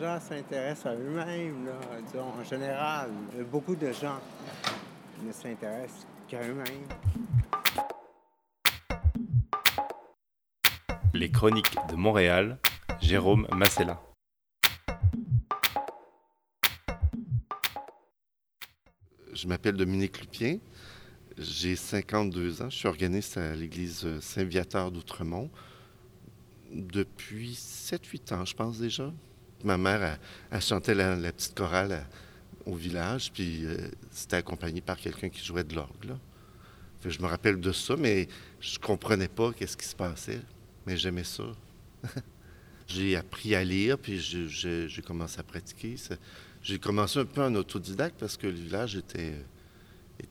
gens s'intéressent à eux-mêmes, en général. Beaucoup de gens ne s'intéressent qu'à eux-mêmes. Les Chroniques de Montréal, Jérôme Massella. Je m'appelle Dominique Lupien. J'ai 52 ans. Je suis organiste à l'église Saint-Viateur d'Outremont depuis 7-8 ans, je pense déjà. Ma mère, a chanté la, petite chorale au village, puis euh, c'était accompagné par quelqu'un qui jouait de l'orgue. Je me rappelle de ça, mais je comprenais pas qu'est-ce qui se passait, mais j'aimais ça. j'ai appris à lire, puis j'ai commencé à pratiquer. J'ai commencé un peu en autodidacte parce que le village était,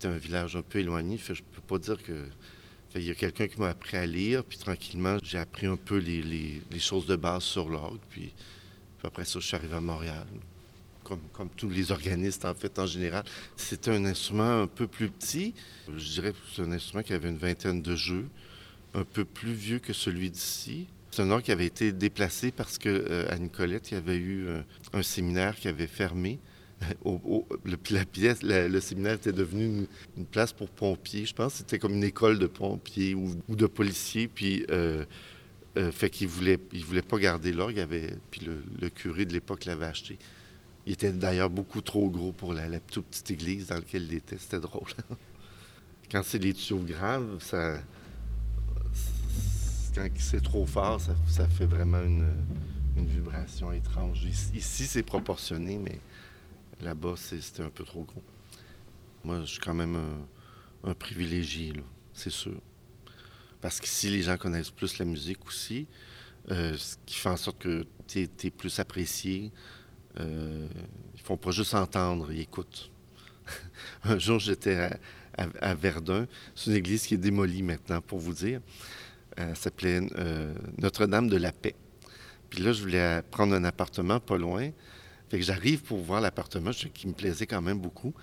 un village un peu éloigné. Je peux pas dire que il y a quelqu'un qui m'a appris à lire, puis tranquillement, j'ai appris un peu les, choses de base sur l'orgue. Après ça, je suis arrivé à Montréal. Comme, tous les organistes, en fait, en général. C'était un instrument un peu plus petit. Je dirais que c'est un instrument qui avait une vingtaine de jeux, un peu plus vieux que celui d'ici. C'est un orgue qui avait été déplacé parce qu'à euh, Nicolette, il y avait eu euh, un séminaire qui avait fermé. le, séminaire était devenu une, place pour pompiers. Je pense que c'était comme une école de pompiers ou, de policiers. Euh, euh, fait qu'il voulait, il voulait pas garder l'orgue. Puis le, curé de l'époque l'avait acheté. Il était d'ailleurs beaucoup trop gros pour la, toute petite église dans laquelle il était. C'était drôle. quand c'est des tuyaux graves, ça, quand c'est trop fort, ça, fait vraiment une, vibration étrange. ici c'est proportionné, mais Là-bas, c'était un peu trop gros. Moi, je suis quand même un, privilégié, c'est sûr. Parce qu'ici, les gens connaissent plus la musique aussi, euh, ce qui fait en sorte que tu es, plus apprécié. Euh, ils font pas juste entendre, ils écoutent. un jour, j'étais à, Verdun. C'est une église qui est démolie maintenant, pour vous dire. Elle s'appelait euh, Notre-Dame de la Paix. Puis là, je voulais prendre un appartement pas loin. Fait que j'arrive pour voir l'appartement qui me plaisait quand même beaucoup.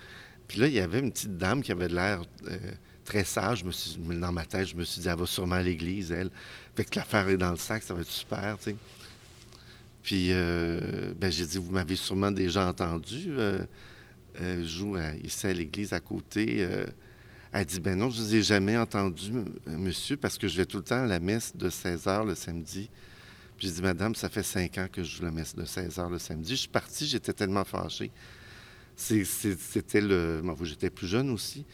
Puis là, il y avait une petite dame qui avait l'air euh, très sage. Je me suis, dans ma tête, je me suis dit, elle va sûrement à l'église, elle. Fait que l'affaire est dans le sac, ça va être super, tu sais. Puis, euh, ben, j'ai dit, vous m'avez sûrement déjà entendu. Euh, je joue ici à l'église à côté. elle dit, ben non, je ne vous ai jamais entendu, monsieur, parce que je vais tout le temps à la messe de 16 h le samedi. Puis j'ai dit, Madame, ça fait cinq ans que je joue la messe de 16 h le samedi. Je suis parti, j'étais tellement fâché. C'était le. Moi, j'étais plus jeune aussi.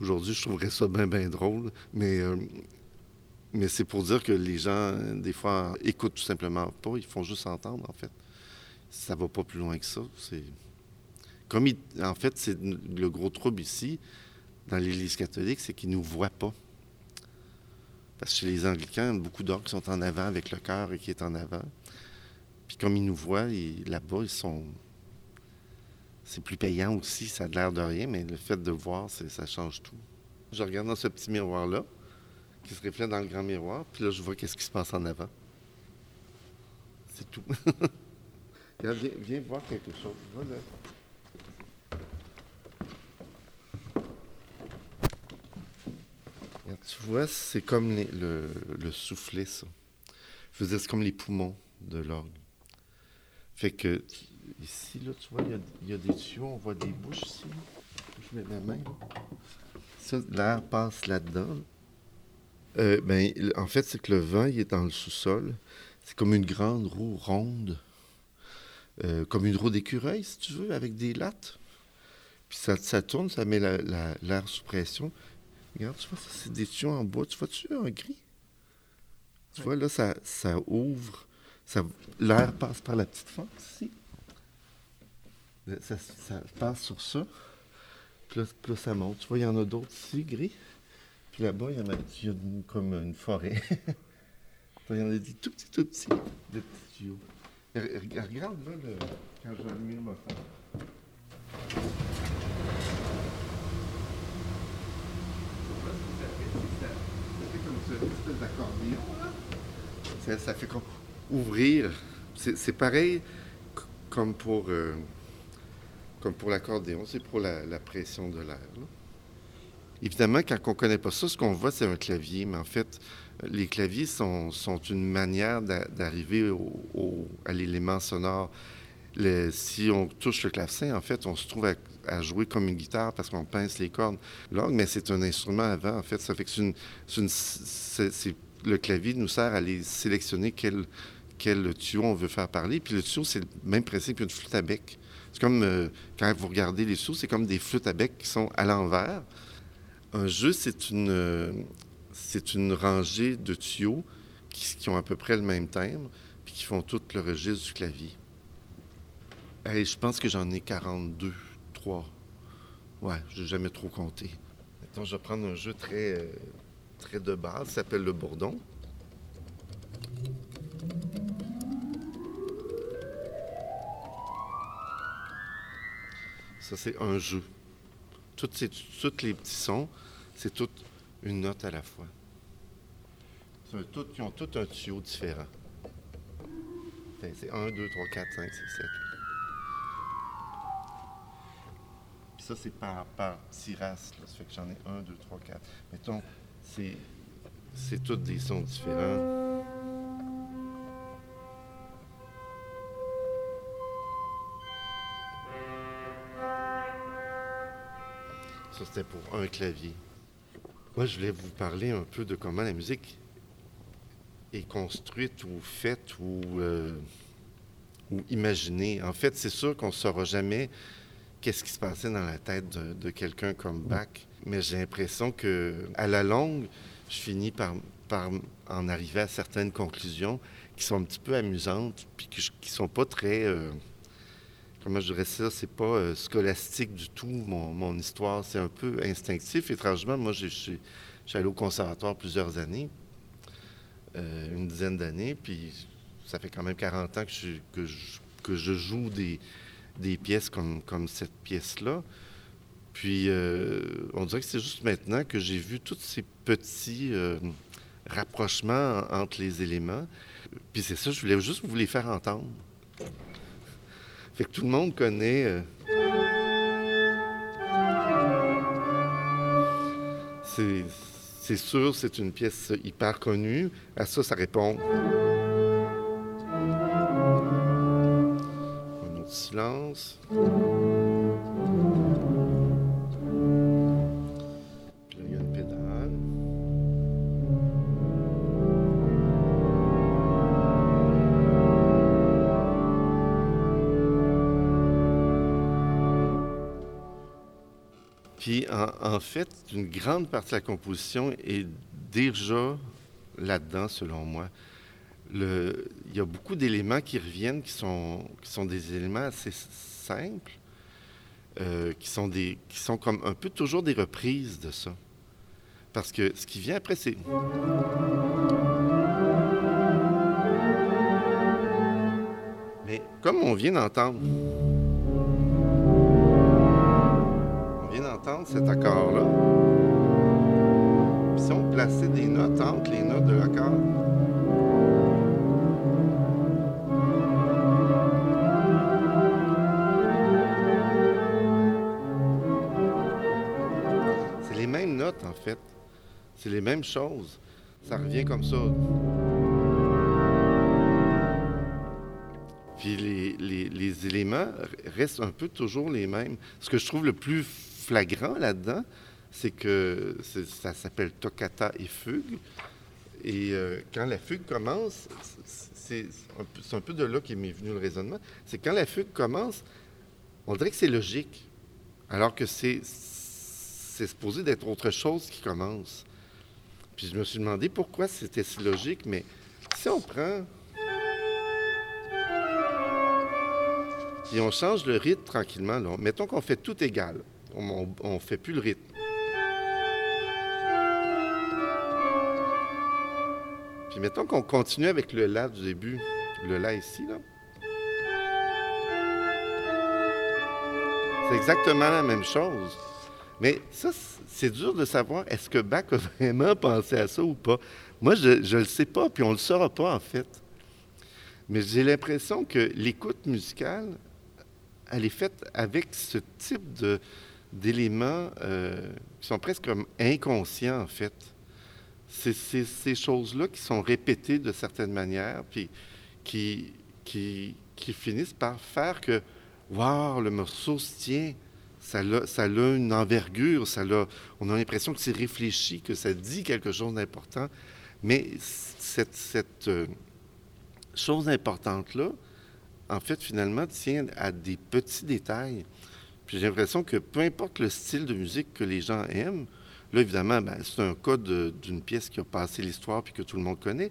Aujourd'hui, je trouverais ça bien, bien drôle. Mais, euh, mais c'est pour dire que les gens, des fois, écoutent tout simplement pas. Ils font juste entendre, en fait. Ça va pas plus loin que ça. C'est. Comme en fait, c'est le gros trouble ici, dans l'Église catholique, c'est qu'ils nous voient pas. Parce que chez les Anglicans, beaucoup d'orgues sont en avant avec le cœur qui est en avant. Puis comme ils nous voient, là-bas, ils sont. C'est plus payant aussi, ça a l'air de rien, mais le fait de voir, ça change tout. Je regarde dans ce petit miroir-là, qui se reflète dans le grand miroir, puis là, je vois qu'est-ce qui se passe en avant. C'est tout. viens, viens, voir quelque chose. Tu vois, c'est comme le, le, soufflet, ça. Je veux dire, c'est comme les poumons de l'orgue. Fait que, ici, là, tu vois, il y, a des tuyaux, on voit des bouches ici. Je mets ma main. Ça, l'air passe là-dedans. Euh, ben, en fait, c'est que le vent, il est dans le sous-sol. C'est comme une grande roue ronde, euh, comme une roue d'écureuil, si tu veux, avec des lattes. Puis ça, ça tourne, ça met l'air sous pression. Regarde, tu vois, ça, c'est des tuyaux en bois. Tu vois-tu un gris? Tu vois, là, ça, ça ouvre. Ça, l'air passe par la petite fente ici. Ça, ça passe sur ça. Puis là, ça monte. Tu vois, il y en a d'autres ici, gris. Puis là-bas, il y en a, comme une forêt. il y en a des tout petits, tout petits, des petits tuyaux. Regarde, là, le, quand je vais allumer le moteur. Ça, fait comme ouvrir. C'est pareil comme pour, euh, comme pour l'accordéon, c'est pour la, pression de l'air. Évidemment, quand on ne connaît pas ça, ce qu'on voit, c'est un clavier, mais en fait, les claviers sont, une manière d'arriver à l'élément sonore. si on touche le clavecin, en fait, on se trouve à, jouer comme une guitare parce qu'on pince les cordes. L'orgue, mais c'est un instrument avant, en fait. Ça fait que c'est le clavier nous sert à aller sélectionner quel, quel tuyau on veut faire parler. Puis le tuyau, c'est le même principe qu'une flûte à bec. C'est comme, euh, quand vous regardez les sous, c'est comme des flûtes à bec qui sont à l'envers. Un jeu, c'est une, euh, c'est une rangée de tuyaux qui, ont à peu près le même timbre, puis qui font tout le registre du clavier je pense que j'en ai 42, 3. Ouais, je n'ai jamais trop compté. Maintenant, je vais prendre un jeu très, euh, très de base, ça s'appelle le bourdon. Ça, c'est un jeu. Toutes, toutes les petits sons, c'est toute une note à la fois. Tout, ils ont tous un tuyau différent. C'est 1, 2, 3, 4, 5, 6, 7, ça, c'est par, par tirasse. Ça fait que j'en ai un, deux, trois, quatre. Mettons, c'est, tous des sons différents. Ça, c'était pour un clavier. Moi, je voulais vous parler un peu de comment la musique est construite ou faite ou, euh, imaginée. En fait, c'est sûr qu'on ne saura jamais qu'est-ce qui se passait dans la tête de, quelqu'un comme Bach. Mais j'ai l'impression que, à la longue, je finis par, par en arriver à certaines conclusions qui sont un petit peu amusantes, puis qui, ne sont pas très. Euh, comment je dirais ça? C'est pas euh, scolastique du tout, mon, histoire. C'est un peu instinctif. Étrangement, moi, je suis allé au conservatoire plusieurs années, euh, une dizaine d'années, puis ça fait quand même 40 ans que je joue des, pièces comme, comme cette pièce-là. Puis, euh, on dirait que c'est juste maintenant que j'ai vu tous ces petits euh, rapprochements entre les éléments. Puis c'est ça, je voulais juste vous les faire entendre. Fait que tout le monde connaît. Euh, c'est sûr, c'est une pièce hyper connue. À ça, ça répond. silence. Puis là, fait, une grande partie de la composition est déjà là-dedans, selon moi il y a beaucoup d'éléments qui reviennent, qui sont, qui sont des éléments assez simples, euh, qui, sont des, qui sont comme un peu toujours des reprises de ça. Parce que ce qui vient après, c'est... Mais comme on vient d'entendre, d'entendre cet accord-là, si on plaçait des notes entre les notes de l'accord, en fait. C'est les mêmes choses. Ça revient comme ça. Puis les, éléments restent un peu toujours les mêmes. Ce que je trouve le plus flagrant là-dedans, c'est que ça s'appelle toccata et fugue. Et euh, quand la fugue commence, c'est un, peu de là qu'est venu le raisonnement. C'est quand la fugue commence, on dirait que c'est logique, alors que c'est supposé d'être autre chose qui commence. Puis je me suis demandé pourquoi c'était si logique, mais si on prend. Puis on change le rythme tranquillement. Mettons qu'on fait tout égal. On ne fait plus le rythme. Puis mettons qu'on continue avec le La du début. Le La ici, là. C'est exactement la même chose. Mais ça, c'est dur de savoir est-ce que Bach a vraiment pensé à ça ou pas. Moi, je ne le sais pas, puis on ne le saura pas en fait. Mais j'ai l'impression que l'écoute musicale, elle est faite avec ce type d'éléments euh, qui sont presque inconscients en fait. C'est ces choses-là qui sont répétées de certaines manières, puis qui, qui, qui finissent par faire que, waouh, le morceau se tient, ça a, ça a une envergure, ça a, on a l'impression que c'est réfléchi, que ça dit quelque chose d'important. Mais cette, cette euh, chose importante-là, en fait, finalement, tient à des petits détails. Puis j'ai l'impression que peu importe le style de musique que les gens aiment, là, évidemment, ben, c'est un cas d'une pièce qui a passé l'histoire puis que tout le monde connaît,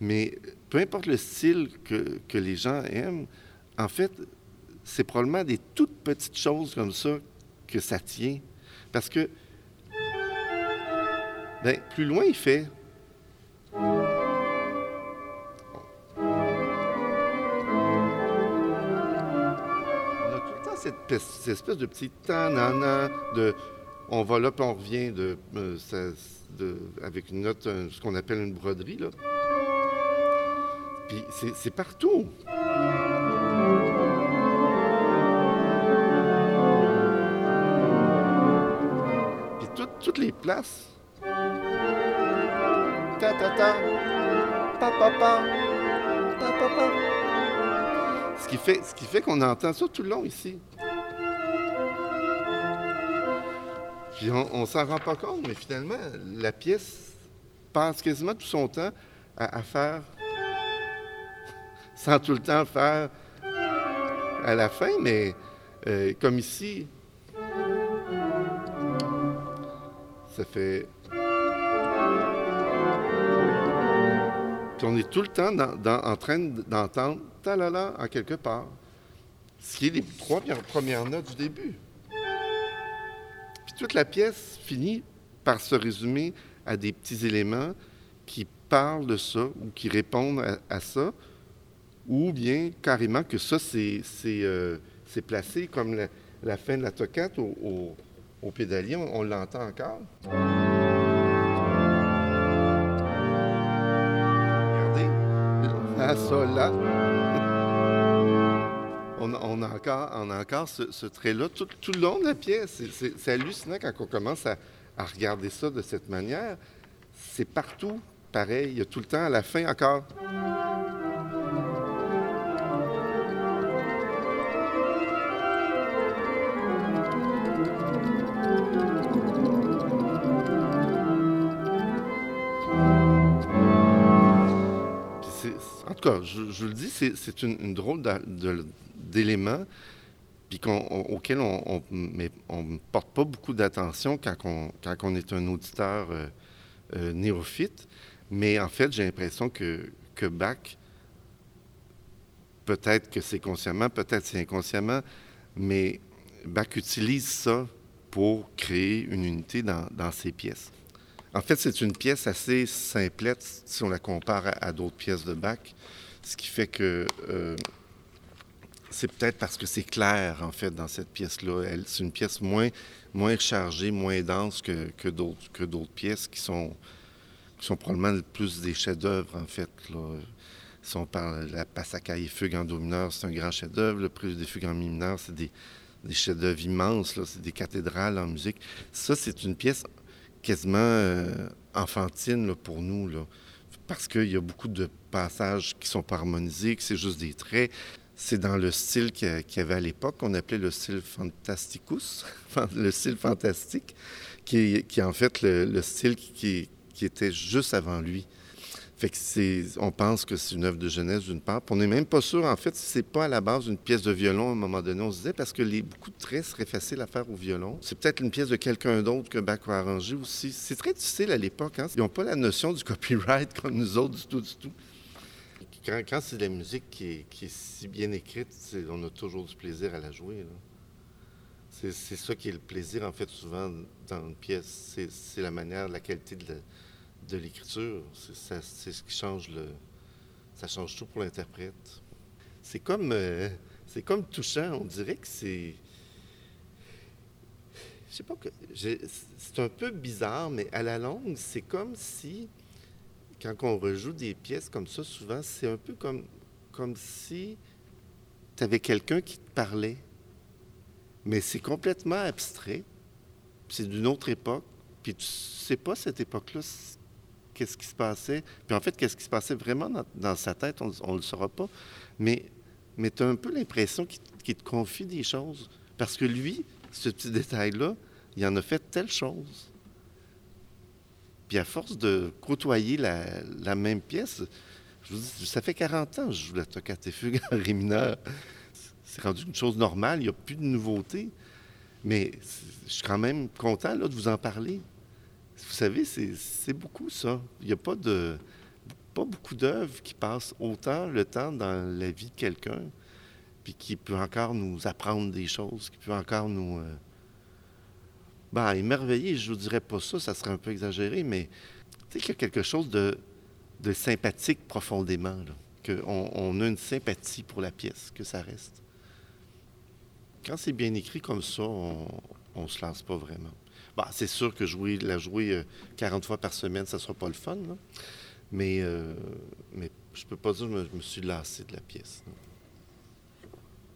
mais peu importe le style que, que les gens aiment, en fait, c'est probablement des toutes petites choses comme ça que ça tient. Parce que, ben, plus loin il fait, cette, espèce de petit tanana de on va là puis on revient de, euh, avec une note, ce qu'on appelle une broderie. Là. Puis c'est partout. Puis toutes les places. Ta ta ta. Pa pa. Pa pa pa. Ce qui fait, ce qui fait qu'on entend ça tout le long ici. Puis on, ne s'en rend pas compte, mais finalement, la pièce passe quasiment tout son temps à, faire, sans tout le temps faire à la fin, mais euh, comme ici, ça fait. Puis on est tout le temps en train d'entendre talala en quelque part, ce qui est les trois premières notes du début toute la pièce finit par se résumer à des petits éléments qui parlent de ça ou qui répondent à, ça, ou bien carrément que ça, c'est euh, placé comme la, fin de la toccate au, au, pédalier, on, l'entend encore. Regardez, la sol là encore, on a encore ce, trait-là tout, le long de la pièce. C'est hallucinant quand on commence à, regarder ça de cette manière. C'est partout pareil. Il y a tout le temps à la fin encore. en tout cas, je, vous le dis, c'est une, drôle de, d'éléments puis auxquels on ne porte pas beaucoup d'attention quand on, quand on est un auditeur euh, euh, néophyte. Mais en fait, j'ai l'impression que, que Bach, peut-être que c'est consciemment, peut-être c'est inconsciemment, mais Bach utilise ça pour créer une unité dans, dans ses pièces. En fait, c'est une pièce assez simplette si on la compare à, d'autres pièces de Bach, ce qui fait que euh, c'est peut-être parce que c'est clair, en fait, dans cette pièce-là. C'est une pièce moins, chargée, moins dense que, d'autres pièces qui sont, qui sont probablement plus des chefs-d'œuvre, en fait. Si on parle de la Passacaille Fugue en Do mineur, c'est un grand chef-d'œuvre. Le Prélude des Fugues en Mi mineur, c'est des, des chefs-d'œuvre immenses. C'est des cathédrales en musique. Ça, c'est une pièce quasiment euh, enfantine pour nous. Parce qu'il y a beaucoup de passages qui sont pas harmonisés, que c'est juste des traits. C'est dans le style qu'il y avait à l'époque, qu'on appelait le style fantasticus, le style fantastique, qui est, en fait le, style qui, était juste avant lui. Fait que on pense que c'est une œuvre de jeunesse d'une part. on n'est même pas sûr, en fait, si c'est pas à la base une pièce de violon à un moment donné, on se disait, parce que les, beaucoup de traits seraient faciles à faire au violon. C'est peut-être une pièce de quelqu'un d'autre que Bach a arrangé aussi. C'est très difficile à l'époque. Hein? Ils n'ont pas la notion du copyright comme nous autres du tout, du tout quand, c'est de la musique qui est, si bien écrite, on a toujours du plaisir à la jouer. C'est ça qui est le plaisir, en fait, souvent dans une pièce. C'est la manière, la qualité de l'écriture. C'est ce qui change le. Ça change tout pour l'interprète. C'est comme, euh, c'est comme touchant. On dirait que c'est. Je sais pas que. C'est un peu bizarre, mais à la longue, c'est comme si quand on rejoue des pièces comme ça, souvent, c'est un peu comme, si tu avais quelqu'un qui te parlait. Mais c'est complètement abstrait. C'est d'une autre époque. Puis tu sais pas, cette époque-là, qu'est-ce qui se passait. Puis en fait, qu'est-ce qui se passait vraiment dans, sa tête, on ne le saura pas. Mais mais tu as un peu l'impression qu'il te confie des choses. Parce que lui, ce petit détail-là, il en a fait telle chose. Puis à force de côtoyer la, même pièce, je vous dis, ça fait 40 ans que je joue la toccata fugue en ré mineur. C'est rendu une chose normale, il n'y a plus de nouveautés. Mais je suis quand même content là, de vous en parler. Vous savez, c'est beaucoup ça. Il n'y a pas de pas beaucoup d'œuvres qui passent autant le temps dans la vie de quelqu'un, puis qui peut encore nous apprendre des choses, qui peut encore nous. Euh, ben, émerveiller, je ne vous dirais pas ça, ça serait un peu exagéré, mais tu sais qu'il y a quelque chose de, sympathique profondément, qu'on on a une sympathie pour la pièce, que ça reste. Quand c'est bien écrit comme ça, on ne se lance pas vraiment. Bah, c'est sûr que jouer, la jouer 40 euh, fois par semaine, ça ne sera pas le fun, Mais, euh, mais je peux pas dire que je me, suis lassé de la pièce.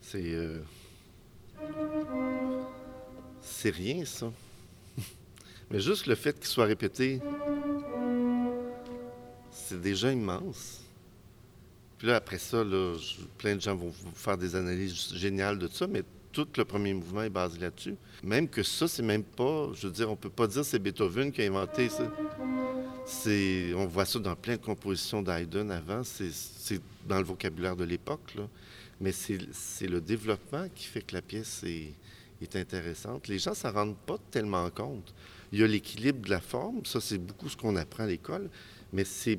C'est. Euh, c'est rien, ça. Mais juste le fait qu'il soit répété, c'est déjà immense. Puis là, après ça, plein de gens vont faire des analyses géniales de ça, mais tout le premier mouvement est basé là-dessus. Même que ça, c'est même pas, je veux dire, on peut pas dire que c'est Beethoven qui a inventé ça. C'est, on voit ça dans plein de compositions d'Haydn avant, c'est dans le vocabulaire de l'époque, mais c'est le développement qui fait que la pièce est, est intéressante. Les gens ne s'en rendent pas tellement compte. Il y a l'équilibre de la forme, ça c'est beaucoup ce qu'on apprend à l'école, mais c'est,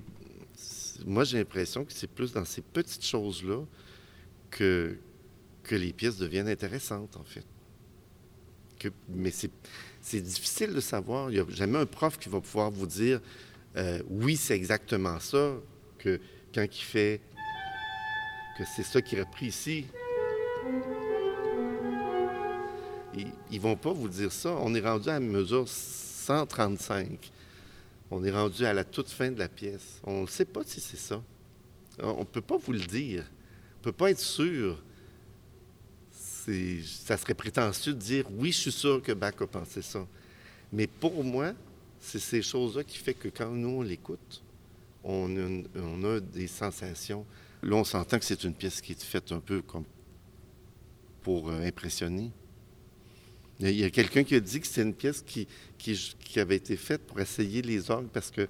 moi j'ai l'impression que c'est plus dans ces petites choses-là que, les pièces deviennent intéressantes, en fait. mais c'est difficile de savoir. Il n'y a jamais un prof qui va pouvoir vous dire euh, oui, c'est exactement ça, que quand il fait que c'est ça qui est repris ici. Ils ne vont pas vous dire ça. On est rendu à mesure 135. On est rendu à la toute fin de la pièce. On ne sait pas si c'est ça. On ne peut pas vous le dire. On ne peut pas être sûr ça serait prétentieux de dire oui, je suis sûr que Bach a pensé ça. Mais pour moi, c'est ces choses-là qui fait que quand nous, on l'écoute, on, a des sensations. Là, on s'entend que c'est une pièce qui est faite un peu comme pour euh, impressionner. Il y a quelqu'un qui a dit que c'est une pièce qui, qui, avait été faite pour essayer les orgues parce que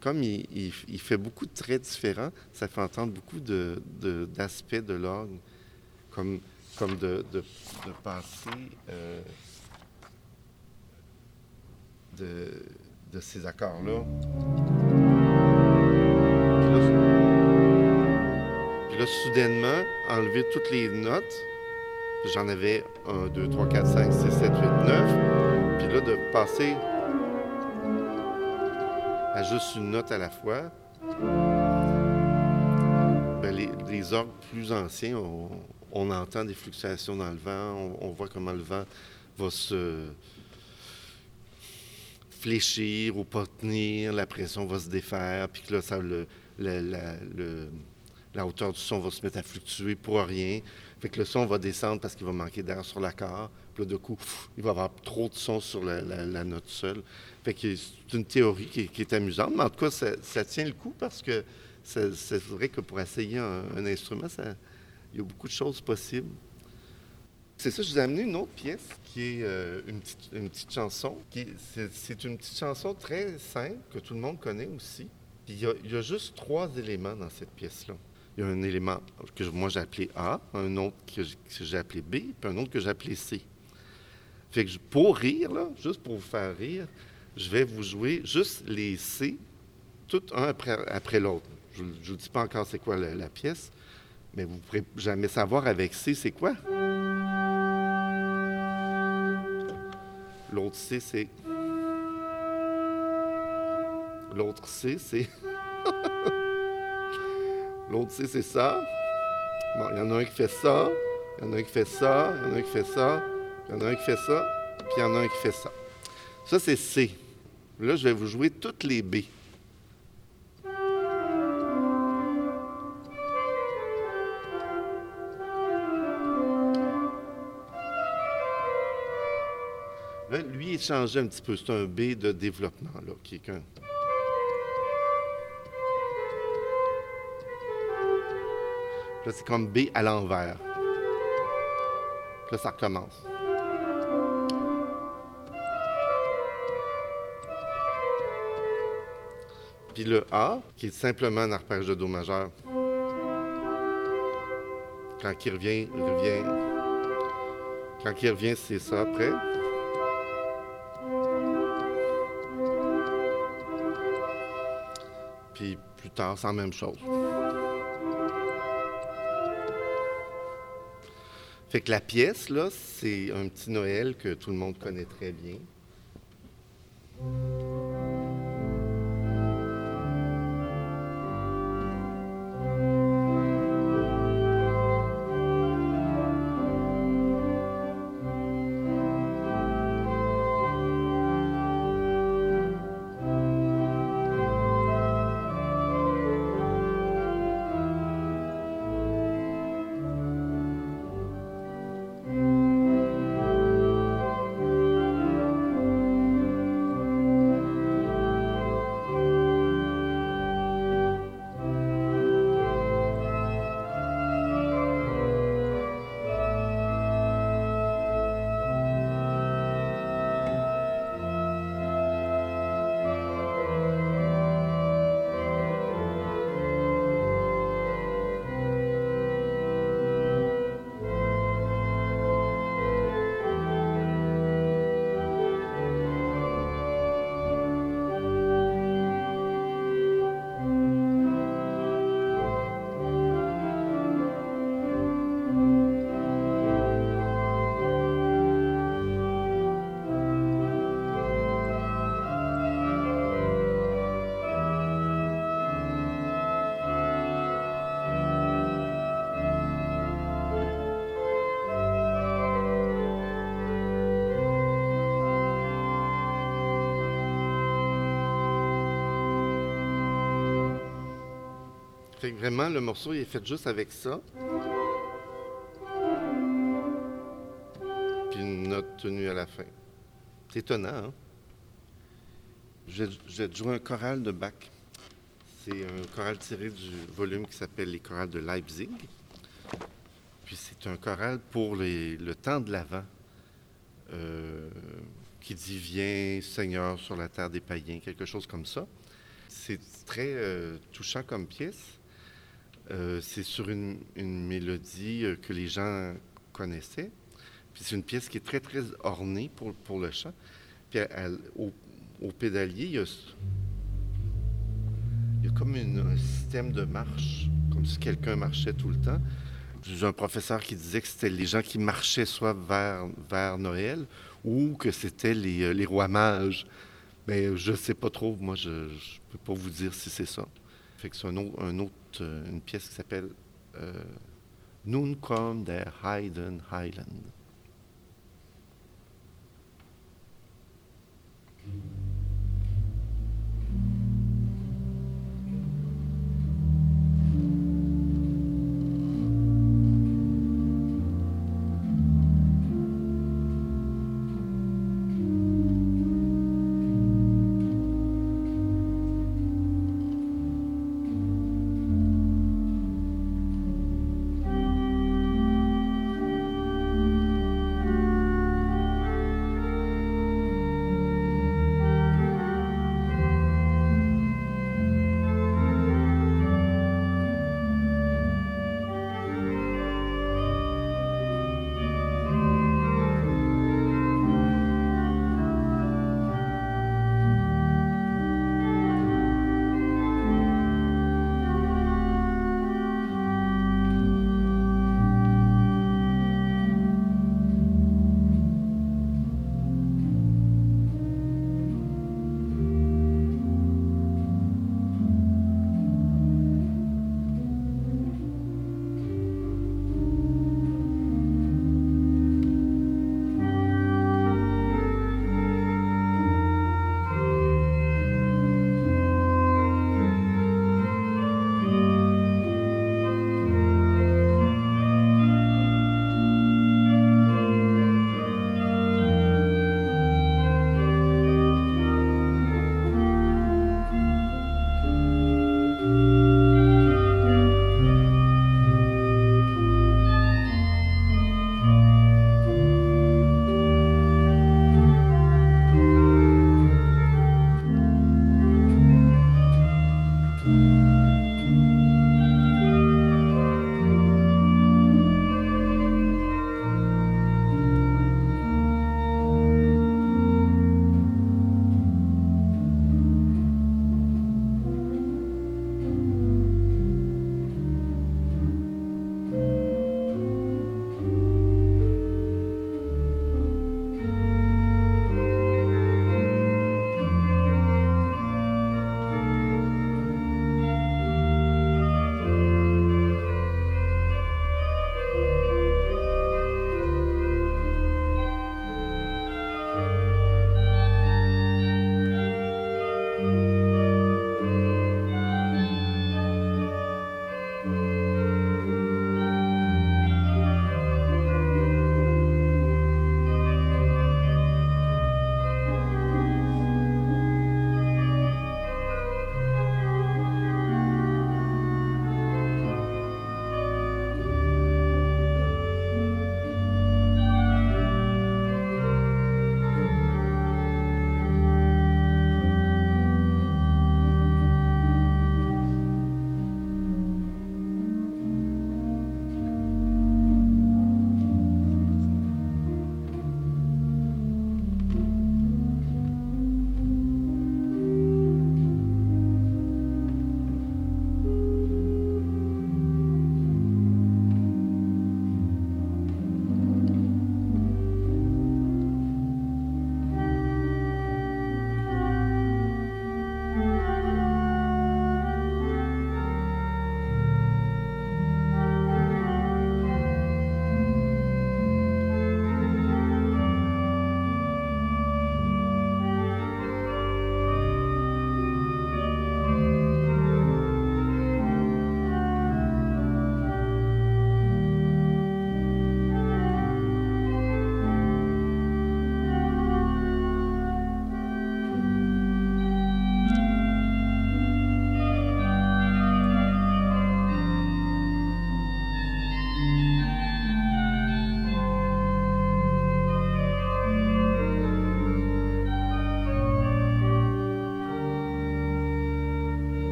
comme il, fait beaucoup de traits différents, ça fait entendre beaucoup d'aspects de, de l'orgue. Comme comme de, de, passer euh, de, ces accords-là. Puis là, soudainement, enlever toutes les notes. J'en avais 1, 2, 3, 4, 5, 6, 7, 8, 9. Puis là, de passer à juste une note à la fois. Ben, les, les orgues plus anciens ont, on entend des fluctuations dans le vent, on, voit comment le vent va se fléchir ou pas tenir, la pression va se défaire, puis que là, ça, le, la hauteur du son va se mettre à fluctuer pour rien. Fait que le son va descendre parce qu'il va manquer d'air sur l'accord. Puis là, de coup, il va avoir trop de son sur la, note seule. Fait que c'est une théorie qui, est amusante, mais en tout cas, ça, tient le coup parce que c'est vrai que pour essayer un instrument, il y a beaucoup de choses possibles. C'est ça, je vous ai amené une autre pièce qui est euh, une, petite, chanson. C'est une petite chanson très simple que tout le monde connaît aussi. il, y a, juste trois éléments dans cette pièce-là. Il y a un élément que moi j'ai appelé A, un autre que j'ai appelé B, puis un autre que j'ai appelé C. Fait que pour rire, là, juste pour vous faire rire, je vais vous jouer juste les C, tout un après, l'autre. Je ne vous dis pas encore c'est quoi la pièce, mais vous ne pourrez jamais savoir avec C, c'est quoi? L'autre C, c'est. L'autre C, c'est. L'autre C, c'est ça. Bon, il y en a un qui fait ça, il y en a un qui fait ça, il y en a un qui fait ça, il y en a un qui fait ça, puis il y en a un qui fait ça. Ça, c'est C. Là, je vais vous jouer toutes les B. lui, il changé un petit peu. C'est un B de développement, là, qui est Là, c'est comme B à l'envers. Là, ça recommence. Puis le A, qui est simplement un arpège de Do majeur. Quand il revient, il revient. Quand il revient, c'est ça après. Puis plus tard, c'est la même chose. Fait que la pièce, là, c'est un petit Noël que tout le monde connaît très bien. Fait vraiment, le morceau il est fait juste avec ça. Puis une note tenue à la fin. C'est étonnant, hein? Je je vais jouer un choral de Bach. C'est un choral tiré du volume qui s'appelle Les chorales de Leipzig. Puis c'est un choral pour le temps de l'Avent, euh, qui dit Viens, Seigneur, sur la terre des païens, quelque chose comme ça. C'est très euh, touchant comme pièce. Euh, c'est sur une, une mélodie euh, que les gens connaissaient. Puis c'est une pièce qui est très, très ornée pour, pour le chant. Puis au, au pédalier, il y a, il y a comme un système de marche, comme si quelqu'un marchait tout le temps. J'ai un professeur qui disait que c'était les gens qui marchaient soit vers, vers Noël ou que c'était les, euh, les rois mages. Mais je ne sais pas trop. Moi, je ne peux pas vous dire si c'est ça. Fait que c'est un, autre, euh, une pièce qui s'appelle euh, Nun der Heiden Highland.